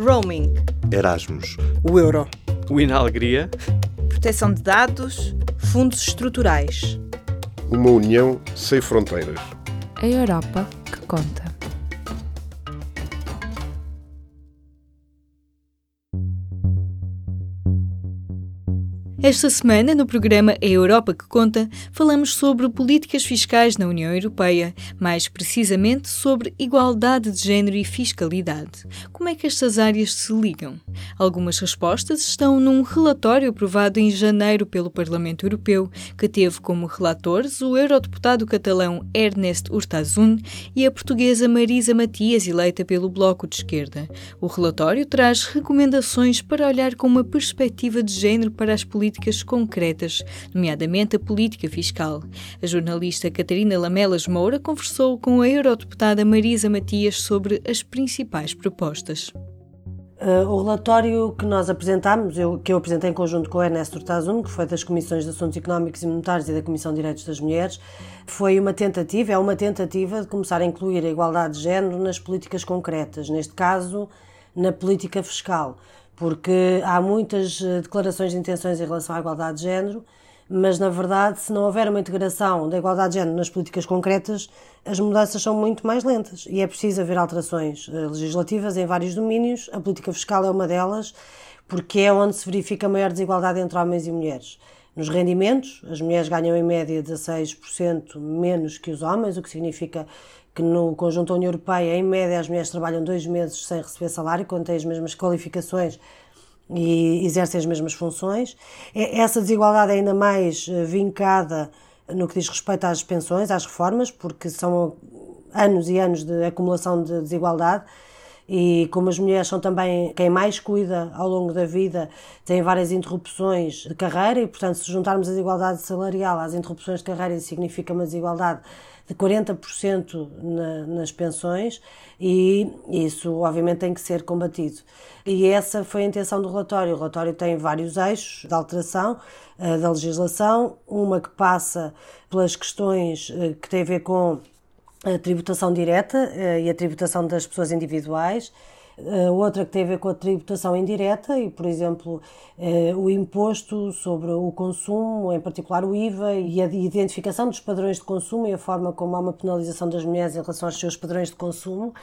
Roaming. Erasmus. O euro. O Inalegria. Proteção de dados. Fundos estruturais. Uma união sem fronteiras. A Europa que conta. Esta semana, no programa A Europa que Conta, falamos sobre políticas fiscais na União Europeia, mais precisamente sobre igualdade de género e fiscalidade. Como é que estas áreas se ligam? Algumas respostas estão num relatório aprovado em janeiro pelo Parlamento Europeu, que teve como relatores o eurodeputado catalão Ernest Urtasun e a portuguesa Marisa Matias, eleita pelo Bloco de Esquerda. O relatório traz recomendações para olhar com uma perspectiva de género para as políticas políticas concretas, nomeadamente a política fiscal. A jornalista Catarina Lamelas Moura conversou com a eurodeputada Marisa Matias sobre as principais propostas. Uh, o relatório que nós apresentámos, eu, que eu apresentei em conjunto com o Ernesto Urtasun, que foi das Comissões de Assuntos Económicos e Monetários e da Comissão de Direitos das Mulheres, foi uma tentativa, é uma tentativa de começar a incluir a igualdade de género nas políticas concretas, neste caso, na política fiscal porque há muitas eh, declarações de intenções em relação à igualdade de género, mas na verdade, se não houver uma integração da igualdade de género nas políticas concretas, as mudanças são muito mais lentas e é preciso haver alterações eh, legislativas em vários domínios. A política fiscal é uma delas, porque é onde se verifica a maior desigualdade entre homens e mulheres. Nos rendimentos, as mulheres ganham em média 16% menos que os homens, o que significa que no conjunto da União Europeia, em média, as mulheres trabalham dois meses sem receber salário, quando têm as mesmas qualificações e exercem as mesmas funções. Essa desigualdade é ainda mais eh, vincada no que diz respeito às pensões, às reformas, porque são anos e anos de acumulação de desigualdade. E como as mulheres são também quem mais cuida ao longo da vida, têm várias interrupções de carreira e, portanto, se juntarmos a desigualdade salarial às interrupções de carreira, isso significa uma desigualdade de 40% na, nas pensões e isso obviamente tem que ser combatido. E essa foi a intenção do relatório. O relatório tem vários eixos de alteração uh, da legislação, uma que passa pelas questões uh, que têm a ver com a tributação direta uh, e a tributação das pessoas individuais, Uh, outra que tem a ver com a tributação indireta e, por exemplo, uh, o imposto sobre o consumo, em particular o IVA, e a identificação dos padrões de consumo e a forma como há uma penalização das mulheres em relação aos seus padrões de consumo.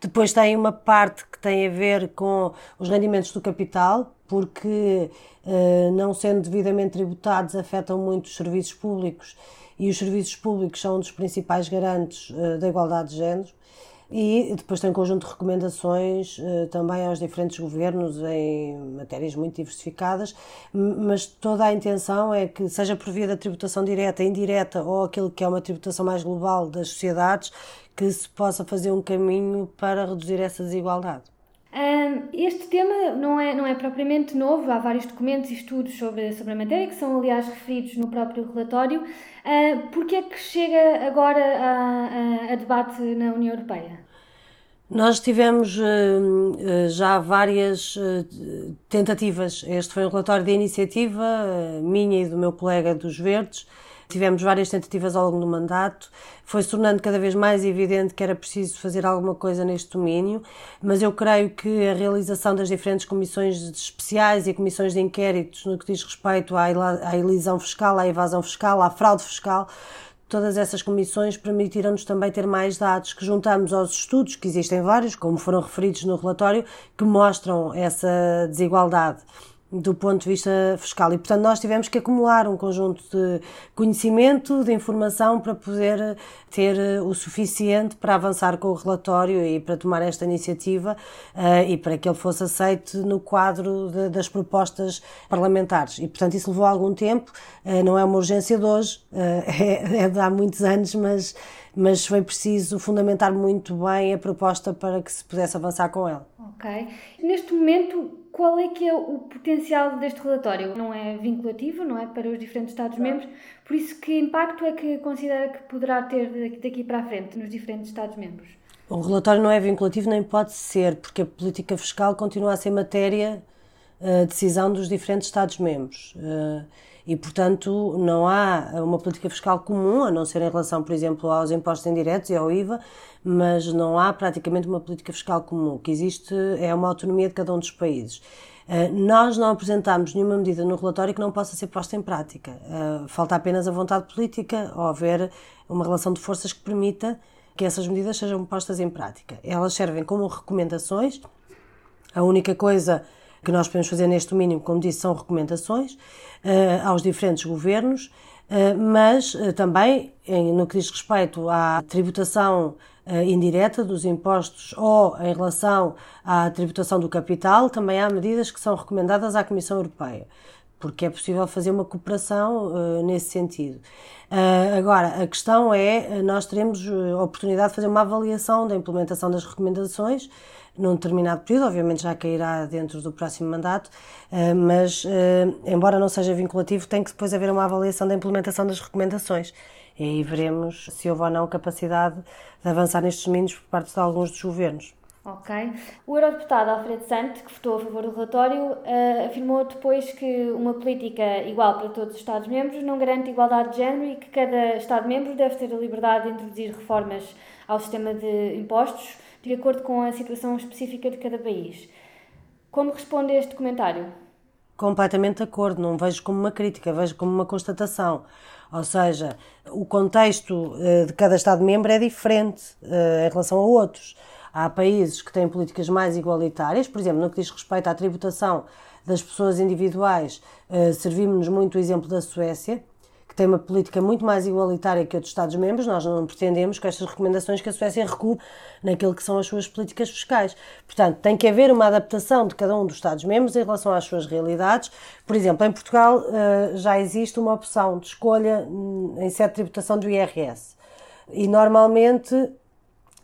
Depois tem uma parte que tem a ver com os rendimentos do capital, porque, não sendo devidamente tributados, afetam muito os serviços públicos e os serviços públicos são um dos principais garantes da igualdade de género. E depois tem um conjunto de recomendações uh, também aos diferentes governos em matérias muito diversificadas, mas toda a intenção é que, seja por via da tributação direta, indireta ou aquilo que é uma tributação mais global das sociedades, que se possa fazer um caminho para reduzir essa desigualdade. Este tema não é, não é propriamente novo, há vários documentos e estudos sobre, sobre a matéria, que são aliás referidos no próprio relatório. Por que é que chega agora a, a, a debate na União Europeia? Nós tivemos uh, já várias uh, tentativas. Este foi um relatório de iniciativa uh, minha e do meu colega dos Verdes, Tivemos várias tentativas ao longo do mandato, foi se tornando cada vez mais evidente que era preciso fazer alguma coisa neste domínio, mas eu creio que a realização das diferentes comissões especiais e comissões de inquéritos no que diz respeito à elisão fiscal, à evasão fiscal, à fraude fiscal, todas essas comissões permitiram-nos também ter mais dados que juntamos aos estudos, que existem vários, como foram referidos no relatório, que mostram essa desigualdade do ponto de vista fiscal. E, portanto, nós tivemos que acumular um conjunto de conhecimento, de informação para poder ter eh, o suficiente para avançar com o relatório e para tomar esta iniciativa uh, e para que ele fosse aceito no quadro de, das propostas parlamentares. E, portanto, isso levou algum tempo, uh, não é uma urgência de hoje, é, é de há muitos anos, mas, mas foi preciso fundamentar muito bem a proposta para que se pudesse avançar com ela. Ok. Neste momento, qual é que é o potencial deste relatório? Não é vinculativo, não é para os diferentes Estados-membros, por isso que impacto é que considera que poderá ter daqui para a frente nos diferentes Estados-membros? O relatório não é vinculativo nem pode ser, porque a política fiscal continua a ser matéria, uh, decisão dos diferentes Estados-membros. E, portanto, não há uma política fiscal comum, a não ser em relação, por exemplo, aos impostos indiretos e ao IVA, mas não há praticamente uma política fiscal comum. O que existe é uma autonomia de cada um dos países. Uh, nós não apresentámos nenhuma medida no relatório que não possa ser posta em prática. Uh, falta apenas a vontade política ou haver uma relação de forças que permita que essas medidas sejam postas em prática. Elas servem como recomendações. A única coisa que nós podemos fazer neste mínimo, como disse, são recomendações uh, aos diferentes governos, uh, mas uh, também no que diz respeito à tributação indireta dos impostos ou em relação à tributação do capital, também há medidas que são recomendadas à Comissão Europeia porque é possível fazer uma cooperação uh, nesse sentido. Uh, agora, a questão é, nós teremos a oportunidade de fazer uma avaliação da implementação das recomendações num determinado período, obviamente já cairá dentro do próximo mandato, uh, mas, embora não seja vinculativo, tem que depois haver uma avaliação da implementação das recomendações. E aí veremos se houve ou não capacidade de avançar nestes domínios por parte de alguns dos governos. Ok. O eurodeputado Alfredo Santos, que votou a favor do relatório, uh, afirmou depois que uma política igual para todos os Estados-membros não garante igualdade de género e que cada Estado-membro deve ter a liberdade de introduzir reformas ao sistema de impostos de acordo com a situação específica de cada país. Como responde a este comentário? Completamente de acordo, não vejo como uma crítica, vejo como uma constatação. Ou seja, o contexto uh, de cada Estado-membro é diferente uh, em relação a outros. Há países que têm políticas mais igualitárias, por exemplo, no que diz respeito à tributação das pessoas individuais, eh, servimos-nos muito o exemplo da Suécia, tem uma política muito mais igualitária que outros Estados-membros. Nós não pretendemos com estas recomendações que a Suécia recue naquilo que são as suas políticas fiscais. Portanto, tem que haver uma adaptação de cada um dos Estados-membros em relação às suas realidades. Por exemplo, em Portugal eh, já existe uma opção de escolha hum, em sede de tributação do IRS. E normalmente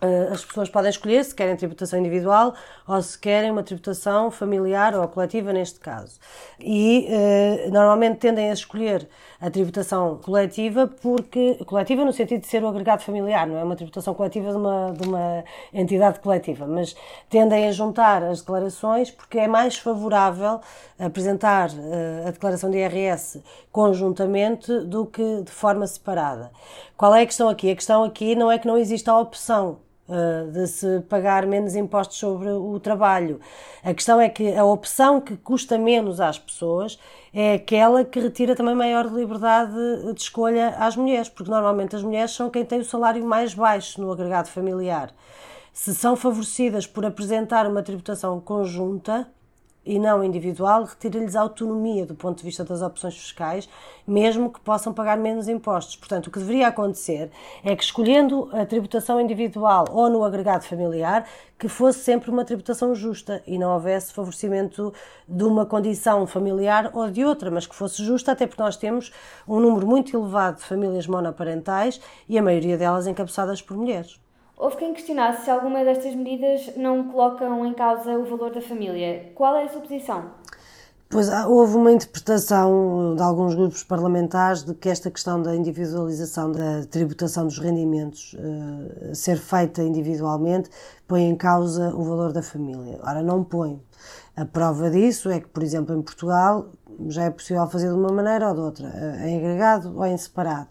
eh, as pessoas podem escolher se querem tributação individual ou se querem uma tributação familiar ou coletiva, neste caso. E uh, normalmente tendem a escolher a tributação coletiva, porque coletiva no sentido de ser o agregado familiar, não é uma tributação coletiva de uma, de uma entidade coletiva, mas tendem a juntar as declarações porque é mais favorável apresentar uh, a declaração de IRS conjuntamente do que de forma separada. Qual é a questão aqui? A questão aqui não é que não exista a opção eh, de se pagar menos impostos sobre o trabalho. A questão é que a opção que custa menos às pessoas é aquela que retira também maior liberdade de escolha às mulheres, porque normalmente as mulheres são quem tem o salário mais baixo no agregado familiar. Se são favorecidas por apresentar uma tributação conjunta, e não individual, retira-lhes autonomia do ponto de vista das opções fiscais, mesmo que possam pagar menos impostos. Portanto, o que deveria acontecer é que, escolhendo a tributação individual ou no agregado familiar, que fosse sempre uma tributação justa e não houvesse favorecimento de uma condição familiar ou de outra, mas que fosse justa, até porque nós temos um número muito elevado de famílias monoparentais e a maioria delas encabeçadas por mulheres. Houve quem questionasse se alguma destas medidas não colocam em causa o valor da família. Qual é a sua posição? Pois houve uma interpretação de alguns grupos parlamentares de que esta questão da individualização da tributação dos rendimentos uh, ser feita individualmente põe em causa o valor da família. Ora, não põe. A prova disso é que, por exemplo, em Portugal já é possível fazer de uma maneira ou de outra, eh, em agregado ou em separado.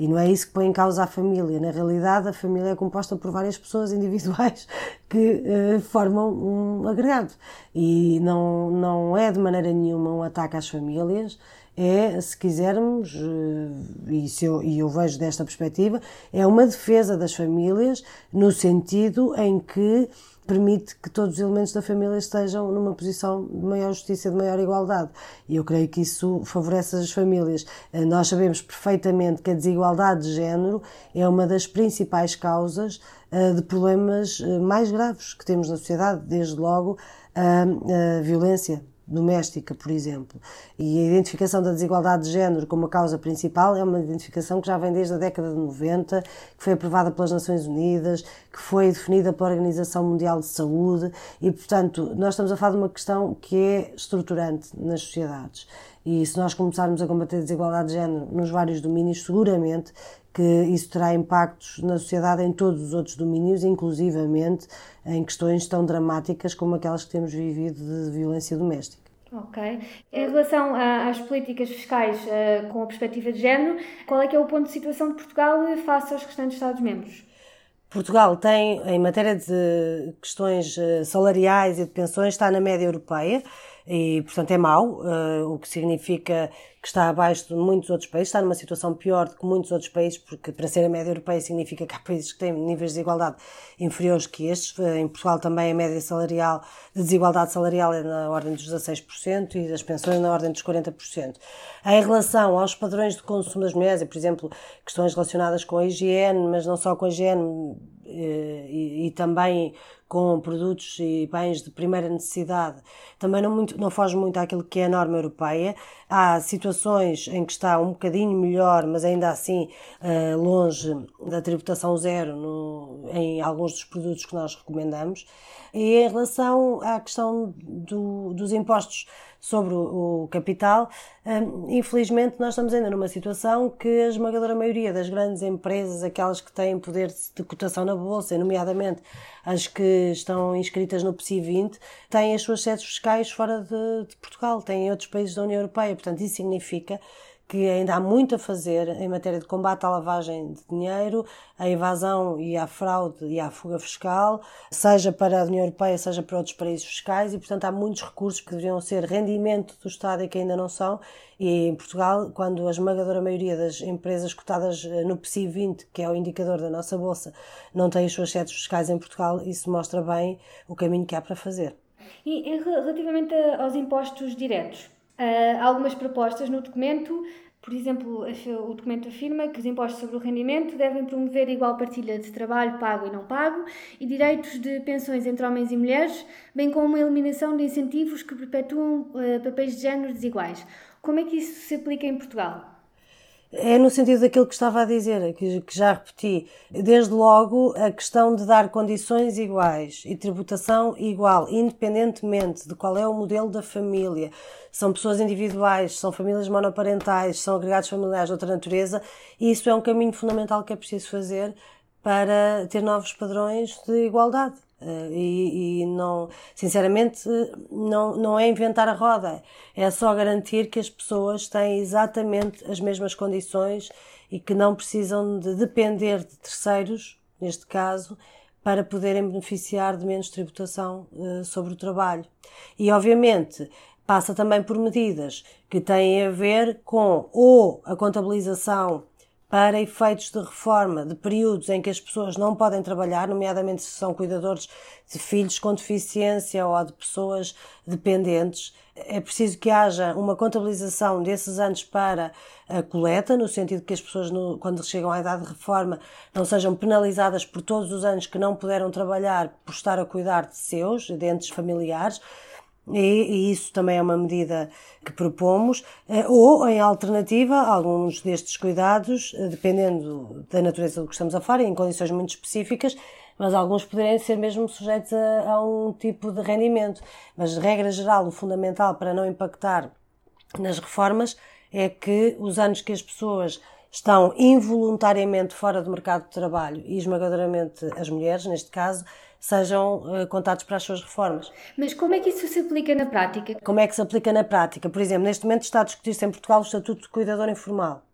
E não é isso que põe em causa a família. Na realidade, a família é composta por várias pessoas individuais que uh, formam um agregado. E não, não é de maneira nenhuma um ataque às famílias, é, se quisermos, uh, e, se eu, e eu vejo desta perspectiva, é uma defesa das famílias no sentido em que permite que todos os elementos da família estejam numa posição de maior justiça, de maior igualdade. E eu creio que isso favorece as famílias. Eh, nós sabemos perfeitamente que a desigualdade de género é uma das principais causas eh, de problemas eh, mais graves que temos na sociedade, desde logo a, violência doméstica, por exemplo. E a identificação da desigualdade de género como a causa principal é uma identificação que já vem desde a década de 90, que foi aprovada pelas Nações Unidas, que foi definida pela Organização Mundial de Saúde e, portanto, nós estamos a falar de uma questão que é estruturante nas sociedades. E se nós começarmos a combater a desigualdade de género nos vários domínios, seguramente que isso terá impactos na sociedade em todos os outros domínios, inclusivamente em questões tão dramáticas como aquelas que temos vivido de violência doméstica. Ok. Em relação às políticas fiscais uh, com a perspectiva de género, qual é que é o ponto de situação de Portugal face aos restantes Estados-membros? Portugal tem, em matéria de questões eh, salariais e de pensões, está na média europeia e, portanto, é mau, uh, o que significa que está abaixo de muitos outros países, está numa situação pior do que muitos outros países, porque para ser a média europeia significa que há países que têm níveis de desigualdade inferiores que estes. Uh, em Portugal também a média salarial, de desigualdade salarial é na ordem dos 16% e das pensões na ordem dos 40%. Em relação aos padrões de consumo das mulheres, por exemplo, questões relacionadas com a higiene, mas não só com a higiene, eh, e, e, também com produtos e bens de primeira necessidade, também não, muito, não foge muito àquilo que é a norma europeia. Há situações em que está um bocadinho melhor, mas ainda assim uh, longe da tributação zero no, em alguns dos produtos que nós recomendamos. E em relação à questão do, dos impostos sobre o, capital, um, infelizmente nós estamos ainda numa situação que a esmagadora maioria das grandes empresas, aquelas que têm poder de cotação na bolsa, nomeadamente as que estão inscritas no PSI 20, têm as suas sedes fiscais fora de, de Portugal, têm em outros países da União Europeia. Portanto, isso significa que ainda há muito a fazer em matéria de combate à lavagem de dinheiro, à evasão e à fraude e à fuga fiscal, seja para a União Europeia, seja para outros paraísos fiscais, e portanto há muitos recursos que deveriam ser rendimento do Estado e que ainda não são. E em Portugal, quando a esmagadora maioria das empresas cotadas eh, no PSI 20, que é o indicador da nossa bolsa, não têm as suas sedes fiscais em Portugal, isso mostra bem o caminho que há para fazer. E relativamente aos impostos diretos, Uh, algumas propostas no documento, por exemplo, o documento afirma que os impostos sobre o rendimento devem promover igual partilha de trabalho pago e não pago e direitos de pensões entre homens e mulheres, bem como a eliminação de incentivos que perpetuam uh, papéis de género desiguais. Como é que isso se aplica em Portugal? É no sentido daquilo que estava a dizer, que, já repeti. Desde logo, a questão de dar condições iguais e tributação igual, independentemente de qual é o modelo da família. São pessoas individuais, são famílias monoparentais, são agregados familiares de outra natureza, e isso é um caminho fundamental que é preciso fazer para ter novos padrões de igualdade. Uh, e, e, não, sinceramente, não, não é inventar a roda, é só garantir que as pessoas têm exatamente as mesmas condições e que não precisam de depender de terceiros, neste caso, para poderem beneficiar de menos tributação uh, sobre o trabalho. E, obviamente, passa também por medidas que têm a ver com ou a contabilização para efeitos de reforma de períodos em que as pessoas não podem trabalhar, nomeadamente se são cuidadores de filhos com deficiência ou de pessoas dependentes. É preciso que haja uma contabilização desses anos para a coleta, no sentido que as pessoas, quando chegam à idade de reforma, não sejam penalizadas por todos os anos que não puderam trabalhar por estar a cuidar de seus, de entes familiares e, isso também é uma medida que propomos, eh, ou em alternativa, alguns destes cuidados, eh, dependendo da natureza do que estamos a falar, em condições muito específicas, mas alguns poderem ser mesmo sujeitos a, a um tipo de rendimento. Mas, de regra geral, o fundamental para não impactar nas reformas é que os anos que as pessoas estão involuntariamente fora do mercado de trabalho, e esmagadoramente as mulheres, neste caso, sejam uh, contados para as suas reformas. Mas como é que isso se aplica na prática? Como é que se aplica na prática? Por exemplo, neste momento está a discutir-se em Portugal o Estatuto de Cuidador Informal.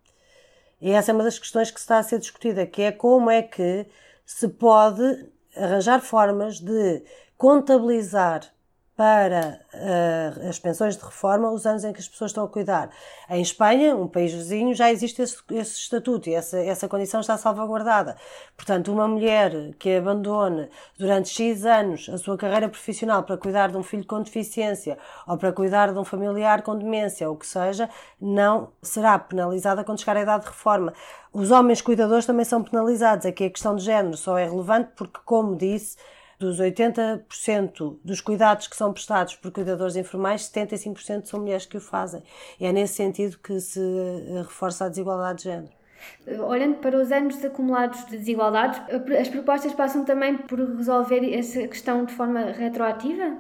E essa é uma das questões que está a ser discutida, que é como é que se pode arranjar formas de contabilizar para uh, as pensões de reforma os anos em que as pessoas estão a cuidar. Em Espanha, um país vizinho, já existe esse, esse estatuto e essa, essa condição está salvaguardada. Portanto, uma mulher que abandone durante X anos a sua carreira profissional para cuidar de um filho com deficiência ou para cuidar de um familiar com demência, ou o que seja, não será penalizada quando chegar à idade de reforma. Os homens cuidadores também são penalizados. Aqui a questão de género só é relevante porque, como disse, dos 80% dos cuidados que são prestados por cuidadores informais, 75% são mulheres que o fazem. E é nesse sentido que se eh, reforça a desigualdade de género. Olhando para os anos acumulados de desigualdades, as propostas passam também por resolver essa questão de forma retroativa?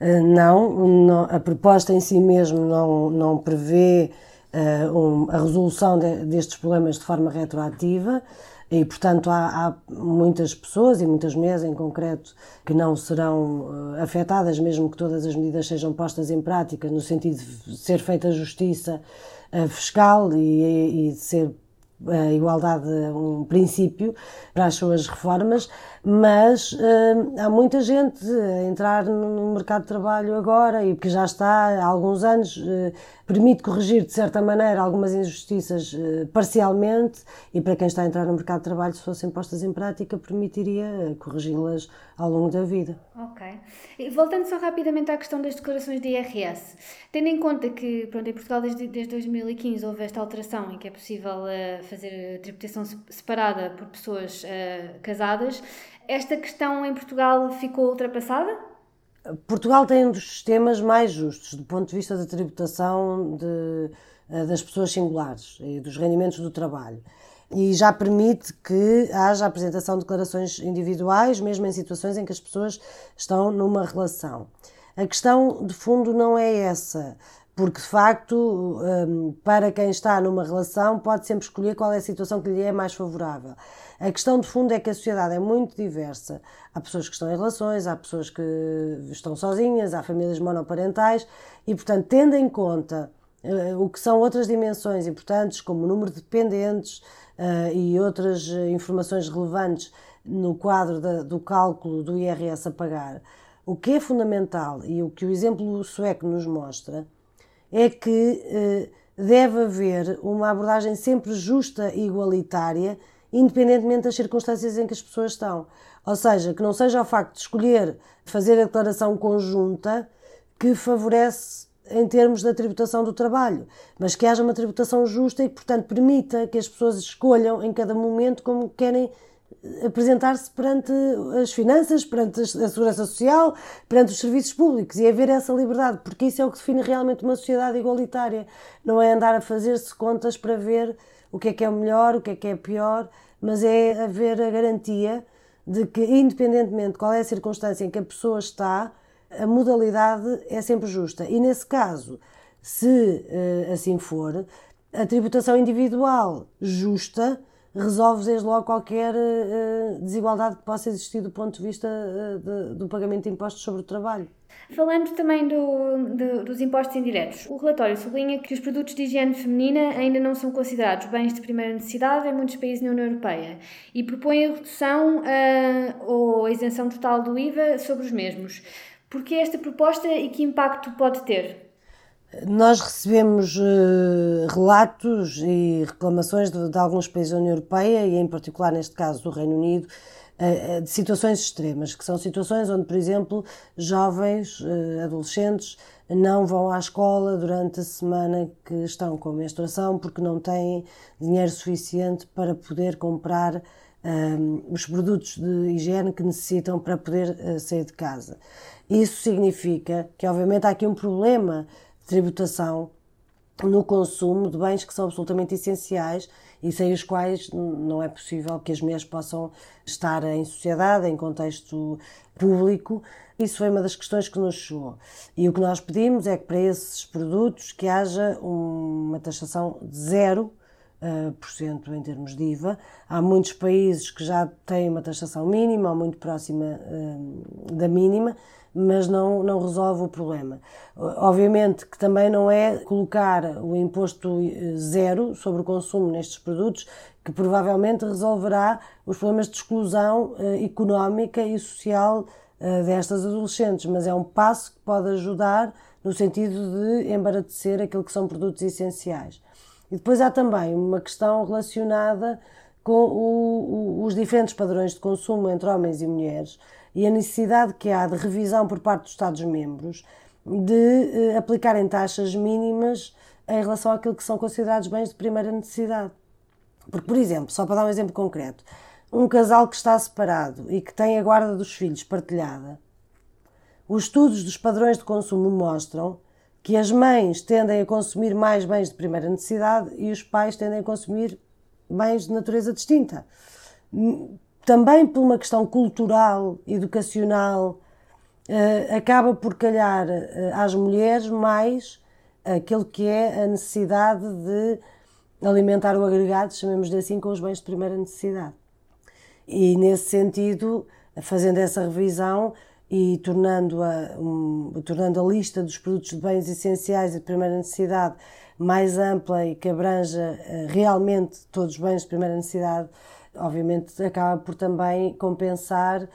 Eh, não, não a proposta em si mesmo não, não prevê uh, um, a resolução de, destes problemas de forma retroativa. E, portanto, há, há, muitas pessoas e muitas mulheres em concreto que não serão uh, afetadas, mesmo que todas as medidas sejam postas em prática, no sentido de ser feita justiça uh, fiscal e, e de ser a igualdade um princípio para as suas reformas, mas uh, há muita gente a entrar no mercado de trabalho agora e que já está há alguns anos, uh, permite corrigir de certa maneira algumas injustiças uh, parcialmente e para quem está a entrar no mercado de trabalho, se fossem postas em prática, permitiria corrigi-las ao longo da vida. Ok. E voltando só rapidamente à questão das declarações de IRS, tendo em conta que pronto, em Portugal desde, desde 2015 houve esta alteração em que é possível fazer tributação separada por pessoas casadas, esta questão em Portugal ficou ultrapassada? Portugal tem um dos sistemas mais justos do ponto de vista da tributação de, eh, das pessoas singulares e dos rendimentos do trabalho. E já permite que haja apresentação de declarações individuais, mesmo em situações em que as pessoas estão numa relação. A questão de fundo não é essa porque de facto, hum, para quem está numa relação, pode sempre escolher qual é a situação que lhe é mais favorável. A questão de fundo é que a sociedade é muito diversa. Há pessoas que estão em relações, há pessoas que estão sozinhas, há famílias monoparentais e, portanto, tendo em conta uh, o que são outras dimensões importantes, como o número de dependentes uh, e outras informações relevantes no quadro do cálculo do IRS a pagar, o que é fundamental e o que o exemplo sueco nos mostra é que uh, deve haver uma abordagem sempre justa e igualitária independentemente das circunstâncias em que as pessoas estão. Ou seja, que não seja o facto de escolher fazer a declaração conjunta que favorece em termos da tributação do trabalho, mas que haja uma tributação justa e que, portanto, permita que as pessoas escolham em cada momento como querem apresentar-se perante as finanças, perante a segurança social, perante os serviços públicos e haver essa liberdade, porque isso é o que define realmente uma sociedade igualitária. Não é andar a fazer-se contas para ver o que é que é o melhor, o que é que é pior, mas é haver a garantia de que, independentemente de qual é a circunstância em que a pessoa está, a modalidade é sempre justa. E nesse caso, se uh, assim for, a tributação individual justa resolve desde logo qualquer uh, desigualdade que possa existir do ponto de vista uh, de, do pagamento de impostos sobre o trabalho. Falando também do, do, dos impostos indiretos, o relatório sublinha que os produtos de higiene feminina ainda não são considerados bens de primeira necessidade em muitos países da União Europeia e propõe a redução uh, ou a isenção total do IVA sobre os mesmos. Por que esta proposta e que impacto pode ter? Nós recebemos uh, relatos e reclamações de, de, alguns países da União Europeia e, em particular, neste caso, do Reino Unido, uh, de situações extremas, que são situações onde, por exemplo, jovens, uh, adolescentes, não vão à escola durante a semana que estão com a menstruação porque não têm dinheiro suficiente para poder comprar os produtos de higiene que necessitam para poder sair de casa. Isso significa que, obviamente, há aqui um problema tributação no consumo de bens que são absolutamente essenciais e sem os quais não é possível que as mulheres possam estar em sociedade, em contexto público. Isso foi uma das questões que nos chegou. E o que nós pedimos é que para esses produtos que haja uma taxação zero uh, por cento em termos de IVA. Há muitos países que já têm uma taxação mínima ou muito próxima uh, da mínima, mas não, não resolve o problema. Obviamente que também não é colocar o imposto eh, zero sobre o consumo nestes produtos que provavelmente resolverá os problemas de exclusão eh, económica e social eh, destas adolescentes, mas é um passo que pode ajudar no sentido de embaratecer aquilo que são produtos essenciais. E depois há também uma questão relacionada com o, o, os diferentes padrões de consumo entre homens e mulheres e a necessidade que há de revisão por parte dos Estados-membros de eh, aplicarem taxas mínimas em relação àquilo que são considerados bens de primeira necessidade. Porque, por exemplo, só para dar um exemplo concreto, um casal que está separado e que tem a guarda dos filhos partilhada, os estudos dos padrões de consumo mostram que as mães tendem a consumir mais bens de primeira necessidade e os pais tendem a consumir bens de natureza distinta também por uma questão cultural, educacional, uh, acaba por calhar uh, às mulheres mais aquele que é a necessidade de alimentar o agregado, chamemos-lhe assim, com os bens de primeira necessidade. E nesse sentido, fazendo essa revisão e tornando a, um, tornando a lista dos produtos de bens essenciais e de primeira necessidade mais ampla e que abranja uh, realmente todos os bens de primeira necessidade, obviamente acaba por também compensar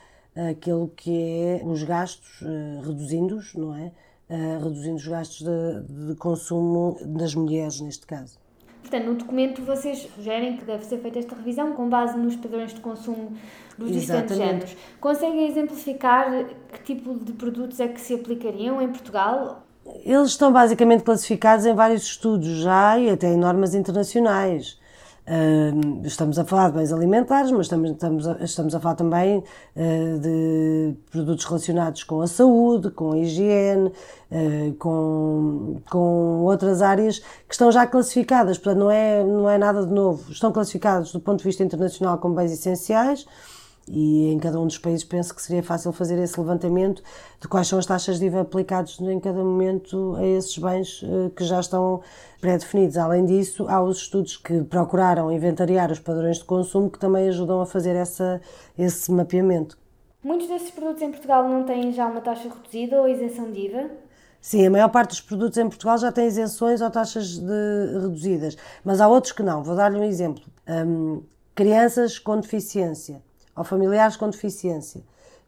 aquilo que é os gastos, uh, reduzindo-os, não é? Uh, reduzindo os gastos de, de consumo das mulheres, neste caso. Portanto, no documento vocês sugerem que deve ser feita esta revisão com base nos padrões de consumo dos diferentes géneros. Conseguem exemplificar que tipo de produtos é que se aplicariam em Portugal? Eles estão basicamente classificados em vários estudos já e até em normas internacionais. Estamos a falar de bens alimentares, mas estamos, estamos, a, estamos a falar também uh, de produtos relacionados com a saúde, com a higiene, uh, com, com outras áreas que estão já classificadas, portanto não é, não é nada de novo. Estão classificados do ponto de vista internacional como bens essenciais e em cada um dos países penso que seria fácil fazer esse levantamento de quais são as taxas de IVA aplicadas em cada momento a esses bens eh, que já estão pré-definidos. Além disso, há os estudos que procuraram inventariar os padrões de consumo que também ajudam a fazer essa, esse mapeamento. Muitos desses produtos em Portugal não têm já uma taxa reduzida ou isenção de IVA? Sim, a maior parte dos produtos em Portugal já tem isenções ou taxas de, reduzidas, mas há outros que não. Vou dar-lhe um exemplo. Um, crianças com deficiência ou familiares com deficiência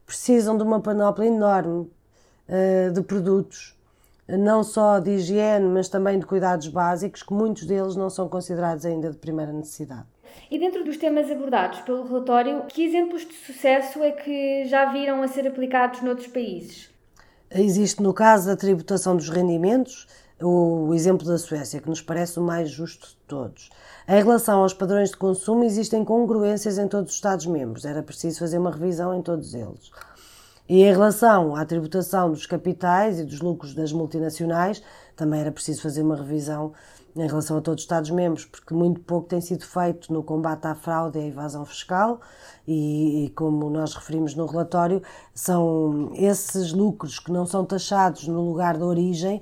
precisam de uma panóplia enorme uh, de produtos, não só de higiene, mas também de cuidados básicos, que muitos deles não são considerados ainda de primeira necessidade. E dentro dos temas abordados pelo relatório, que exemplos de sucesso é que já viram a ser aplicados noutros países? Existe, no caso da tributação dos rendimentos, o exemplo da Suécia, que nos parece o mais justo de todos. Em relação aos padrões de consumo, existem congruências em todos os Estados-membros, era preciso fazer uma revisão em todos eles. E em relação à tributação dos capitais e dos lucros das multinacionais, também era preciso fazer uma revisão em relação a todos os Estados-membros, porque muito pouco tem sido feito no combate à fraude e à evasão fiscal, e, e, como nós referimos no relatório, são esses lucros que não são taxados no lugar de origem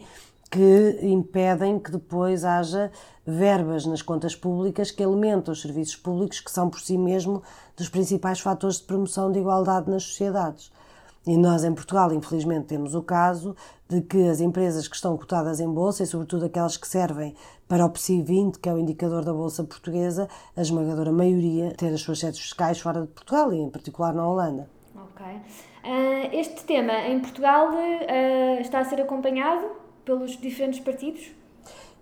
que impedem que depois haja verbas nas contas públicas que alimentam os serviços públicos, que são por si mesmo dos principais fatores de promoção de igualdade nas sociedades. E nós, em Portugal, infelizmente, temos o caso de que as empresas que estão cotadas em bolsa, e sobretudo aquelas que servem para o PSI 20, que é o indicador da bolsa portuguesa, a esmagadora maioria ter as suas sedes fiscais fora de Portugal, e em particular na Holanda. Ok. Uh, este tema em Portugal uh, está a ser acompanhado pelos diferentes partidos?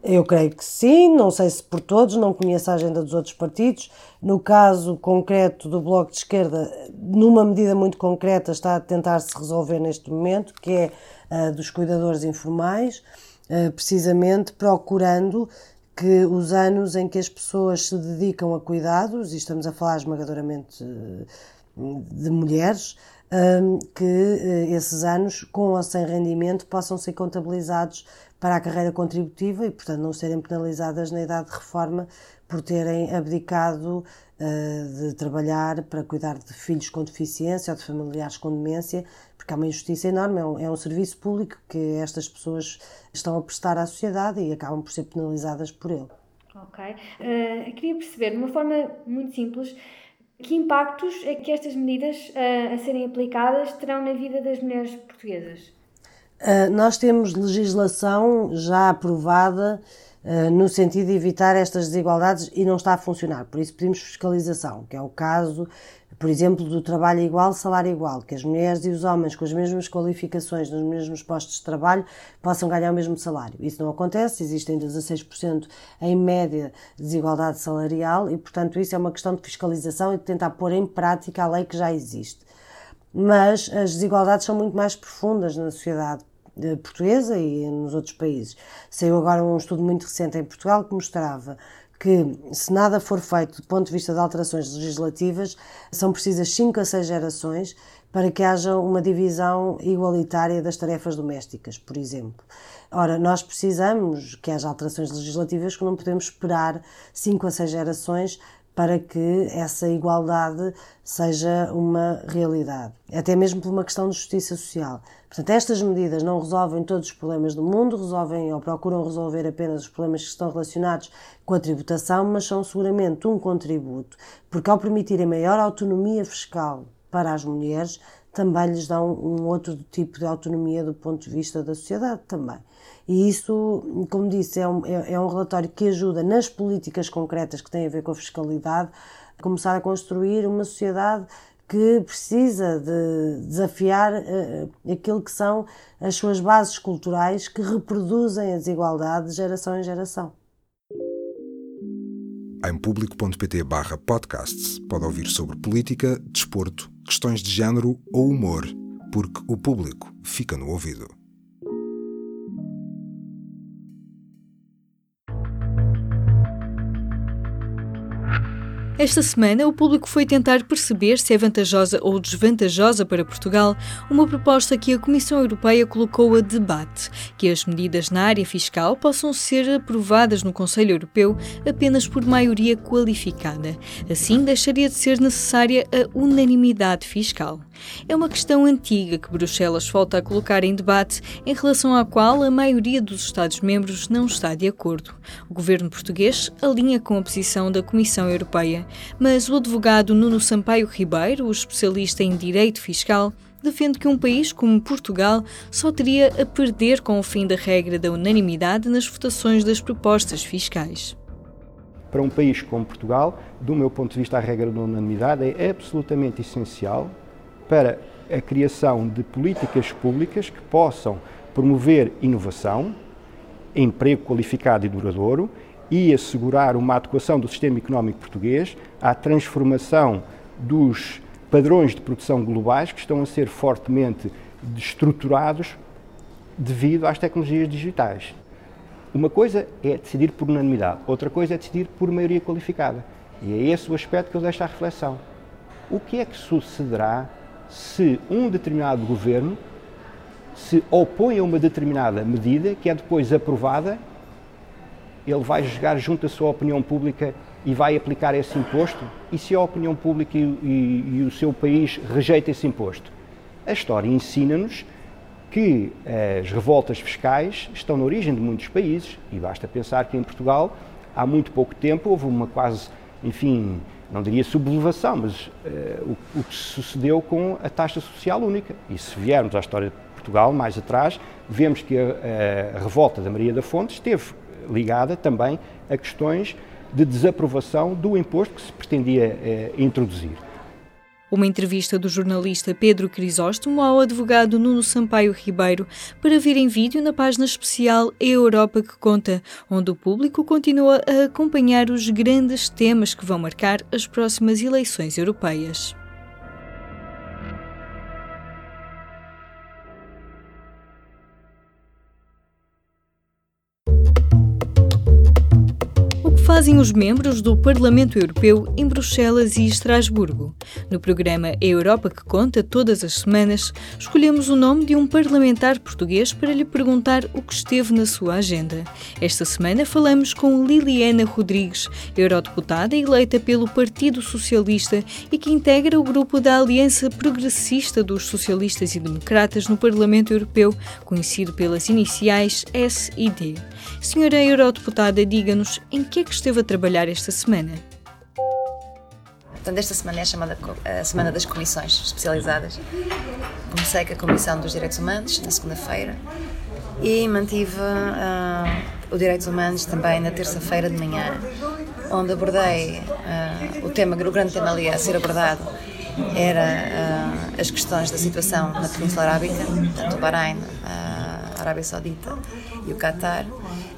Eu creio que sim, não sei se por todos, não conheço a agenda dos outros partidos. No caso concreto do Bloco de Esquerda, numa medida muito concreta, está a tentar se resolver neste momento, que é a dos cuidadores informais, precisamente procurando que os anos em que as pessoas se dedicam a cuidados, e estamos a falar esmagadoramente de mulheres, que eh, esses anos, com ou sem rendimento, possam ser contabilizados para a carreira contributiva e, portanto, não serem penalizadas na idade de reforma por terem abdicado uh, de trabalhar para cuidar de filhos com deficiência ou de familiares com demência, porque há uma injustiça enorme. É um, é um serviço público que estas pessoas estão a prestar à sociedade e acabam por ser penalizadas por ele. Ok. Uh, queria perceber, de uma forma muito simples, que impactos é que estas medidas uh, a serem aplicadas terão na vida das mulheres portuguesas? Uh, nós temos legislação já aprovada no sentido de evitar estas desigualdades e não está a funcionar. Por isso pedimos fiscalização, que é o caso por exemplo, do trabalho igual, salário igual, que as mulheres e os homens com as mesmas qualificações nos mesmos postos de trabalho possam ganhar o mesmo salário. Isso não acontece, existem 16% em média de desigualdade salarial e, portanto, isso é uma questão de fiscalização e de tentar pôr em prática a lei que já existe. Mas as desigualdades são muito mais profundas na sociedade eh, portuguesa e nos outros países. Saiu agora um estudo muito recente em Portugal que mostrava que, se nada for feito do ponto de vista de alterações legislativas, são precisas 5 a 6 gerações para que haja uma divisão igualitária das tarefas domésticas, por exemplo. Ora, nós precisamos que haja alterações legislativas que não podemos esperar 5 a 6 gerações para que essa igualdade seja uma realidade, até mesmo por uma questão de justiça social. Portanto, estas medidas não resolvem todos os problemas do mundo, resolvem ou procuram resolver apenas os problemas que estão relacionados com a tributação, mas são seguramente um contributo, porque ao permitirem maior autonomia fiscal para as mulheres, também lhes dão um outro tipo de autonomia do ponto de vista da sociedade também. E isso, como disse, é um, é, é um relatório que ajuda nas políticas concretas que têm a ver com a fiscalidade a começar a construir uma sociedade que precisa de desafiar uh, aquilo que são as suas bases culturais que reproduzem a desigualdade de geração em geração. Em público.pt podcasts pode ouvir sobre política, desporto, questões de género ou humor, porque o público fica no ouvido. Esta semana, o público foi tentar perceber se é vantajosa ou desvantajosa para Portugal uma proposta que a Comissão Europeia colocou a debate, que as medidas na área fiscal possam ser aprovadas no Conselho Europeu apenas por maioria qualificada. Assim, deixaria de ser necessária a unanimidade fiscal. É uma questão antiga que Bruxelas volta a colocar em debate, em relação à qual a maioria dos Estados-membros não está de acordo. O governo português alinha com a posição da Comissão Europeia, mas o advogado Nuno Sampaio Ribeiro, especialista em direito fiscal, defende que um país como Portugal só teria a perder com o fim da regra da unanimidade nas votações das propostas fiscais. Para um país como Portugal, do meu ponto de vista, a regra da unanimidade é absolutamente essencial para a criação de políticas públicas que possam promover inovação, emprego qualificado e duradouro e assegurar uma adequação do sistema económico português à transformação dos padrões de produção globais que estão a ser fortemente estruturados devido às tecnologias digitais. Uma coisa é decidir por unanimidade, outra coisa é decidir por maioria qualificada. E é esse o aspecto que eu deixo à reflexão. O que é que sucederá se um determinado governo se opõe a uma determinada medida que é depois aprovada, ele vai jogar junto à sua opinião pública e vai aplicar esse imposto? E se a opinião pública e, e, e o seu país rejeita esse imposto? A história ensina-nos que as revoltas fiscais estão na origem de muitos países e basta pensar que em Portugal há muito pouco tempo houve uma quase, enfim, não diria sublevação, mas uh, o, o, que sucedeu com a taxa social única. E se viermos à história de Portugal, mais atrás, vemos que a, a revolta da Maria da Fonte esteve ligada também a questões de desaprovação do imposto que se pretendia uh, introduzir. Uma entrevista do jornalista Pedro Crisóstomo ao advogado Nuno Sampaio Ribeiro para vir em vídeo na página especial A Europa que Conta, onde o público continua a acompanhar os grandes temas que vão marcar as próximas eleições europeias. Fazem os membros do Parlamento Europeu em Bruxelas e Estrasburgo. No programa A Europa que Conta, todas as semanas, escolhemos o nome de um parlamentar português para lhe perguntar o que esteve na sua agenda. Esta semana falamos com Liliana Rodrigues, eurodeputada eleita pelo Partido Socialista e que integra o grupo da Aliança Progressista dos Socialistas e Democratas no Parlamento Europeu, conhecido pelas iniciais S e D. Senhora Eurodeputada, diga-nos em que é que esteve a trabalhar esta semana? Portanto, esta semana é chamada a Semana das Comissões Especializadas. Comecei com a Comissão dos Direitos Humanos, na segunda-feira, e mantive uh, o Direitos Humanos também na terça-feira de manhã, onde abordei uh, o tema, o grande tema ali a ser abordado era uh, as questões da situação na Península Arábica, tanto o Bahrein, a Arábia Saudita e o Qatar,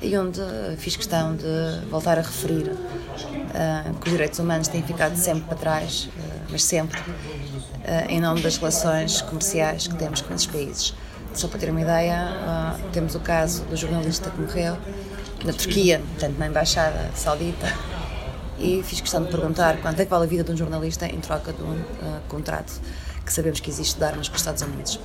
e onde fiz questão de voltar a referir uh, que os direitos humanos têm ficado sempre para trás, uh, mas sempre, uh, em nome das relações comerciais que temos com esses países. Só para ter uma ideia, temos o caso do jornalista que morreu na Turquia, portanto na Embaixada Saudita, e fiz questão de perguntar quanto é que vale a vida de um jornalista em troca de um contrato que sabemos que existe de armas com os Estados Unidos.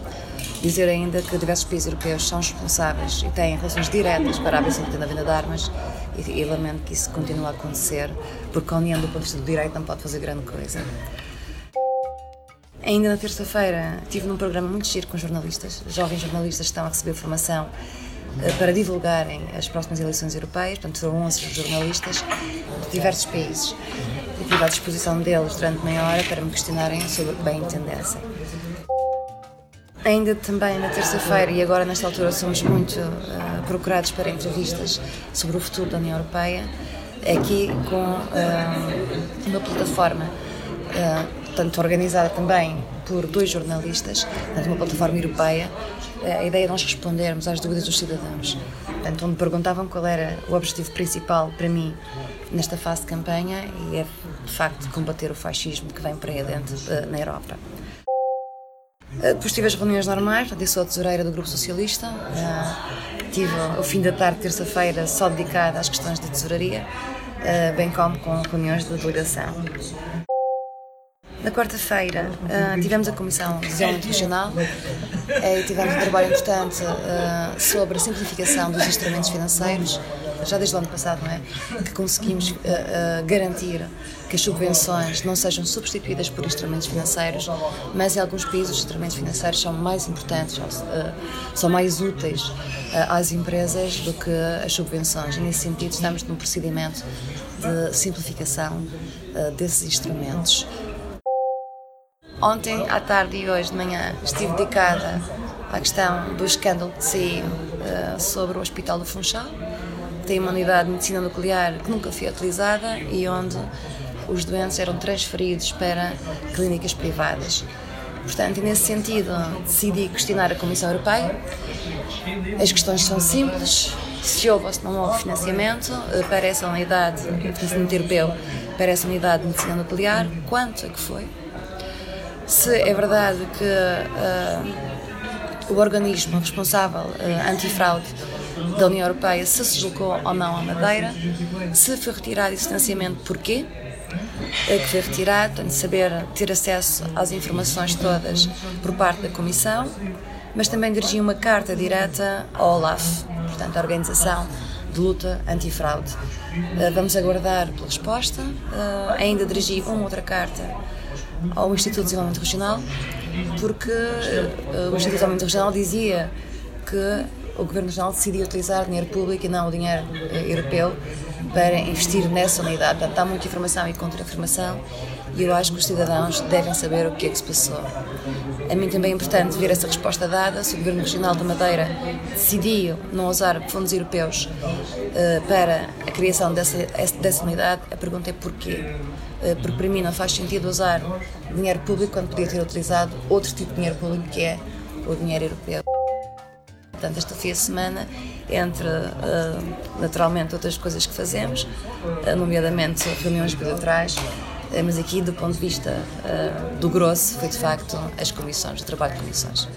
Dizer ainda que diversos países europeus são responsáveis e têm relações diretas para a abertura da venda de armas e, e lamento que isso continue a acontecer, porque a União, do ponto de vista do direito, não pode fazer grande coisa. Ainda na terça-feira estive num programa muito giro com jornalistas, jovens jornalistas que estão a receber formação eh, para divulgarem as próximas eleições europeias, portanto foram 11 jornalistas de diversos países. E tive à disposição deles durante meia hora para me questionarem sobre o que bem entendessem. Ainda também na terça-feira, e agora nesta altura somos muito uh, procurados para entrevistas sobre o futuro da União Europeia, aqui com uh, uma plataforma, uh, tanto organizada também por dois jornalistas, portanto uma plataforma europeia, a ideia de nós respondermos às dúvidas dos cidadãos. Portanto, onde perguntavam qual era o objetivo principal para mim nesta fase de campanha, e é de facto combater o fascismo que vem para aí dentro na Europa. Eh, depois tive as reuniões normais, eu sou a tesoureira do Grupo Socialista. Uh, tive o fim da tarde, terça-feira, só dedicada às questões de tesouraria, uh, bem como com reuniões de delegação. Na quarta-feira tivemos a Comissão de Desenvolvimento Regional e tivemos um trabalho importante sobre a simplificação dos instrumentos financeiros já desde o ano passado, não é? Que conseguimos uh, uh, garantir que as subvenções não sejam substituídas por instrumentos financeiros, mas em alguns países os instrumentos financeiros são mais importantes, uh, são mais úteis às empresas do que as subvenções. E nesse sentido, estamos num procedimento de simplificação desses instrumentos. Ontem, à tarde e hoje de manhã, estive dedicada à questão do escândalo que saiu sobre o Hospital do Funchal tem uma unidade de medicina nuclear que nunca foi utilizada e onde os doentes eram transferidos para clínicas privadas. Portanto, nesse sentido, decidi questionar a Comissão Europeia. As questões são simples. Se houve ou se não houve financiamento eh, para essa unidade, financiamento europeu, para essa unidade de medicina nuclear, quanto é que foi? Se é verdade que uh, o organismo responsável uh, antifraude da União Europeia se se deslocou ou não à Madeira, se foi retirado esse financiamento, porquê? É que foi retirado, portanto, saber ter acesso às informações todas por parte da Comissão, mas também dirigi uma carta direta ao OLAF, portanto, a Organização de Luta Antifraude. Eh, vamos aguardar pela resposta. Eh, ainda dirigi uma outra carta ao Instituto de Desenvolvimento Regional, porque eh, o Instituto de Desenvolvimento Regional dizia que o Governo Regional decidiu utilizar dinheiro público e não o dinheiro eh, europeu para investir nessa unidade. Portanto, há muita informação e contra-informação e eu acho que os cidadãos devem saber o que é que se passou. A mim também é importante ver essa resposta dada. Se o Governo Regional da Madeira decidiu não usar fundos europeus uh, para a criação dessa, dessa unidade, a pergunta é porquê. Uh, porque para mim não faz sentido usar dinheiro público quando podia ter utilizado outro tipo de dinheiro público que é o dinheiro europeu. Portanto, esta foi a semana entre, uh, naturalmente, outras coisas que fazemos, uh, nomeadamente reuniões bilaterais, uh, mas aqui, do ponto de vista do grosso, foi de facto as comissões, o trabalho de comissões.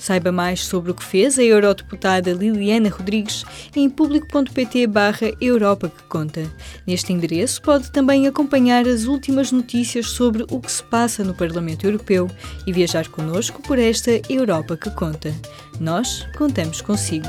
Saiba mais sobre o que fez a eurodeputada Liliana Rodrigues em público.pt barra Europa que conta. Neste endereço pode também acompanhar as últimas notícias sobre o que se passa no Parlamento Europeu e viajar connosco por esta Europa que conta. Nós contamos consigo.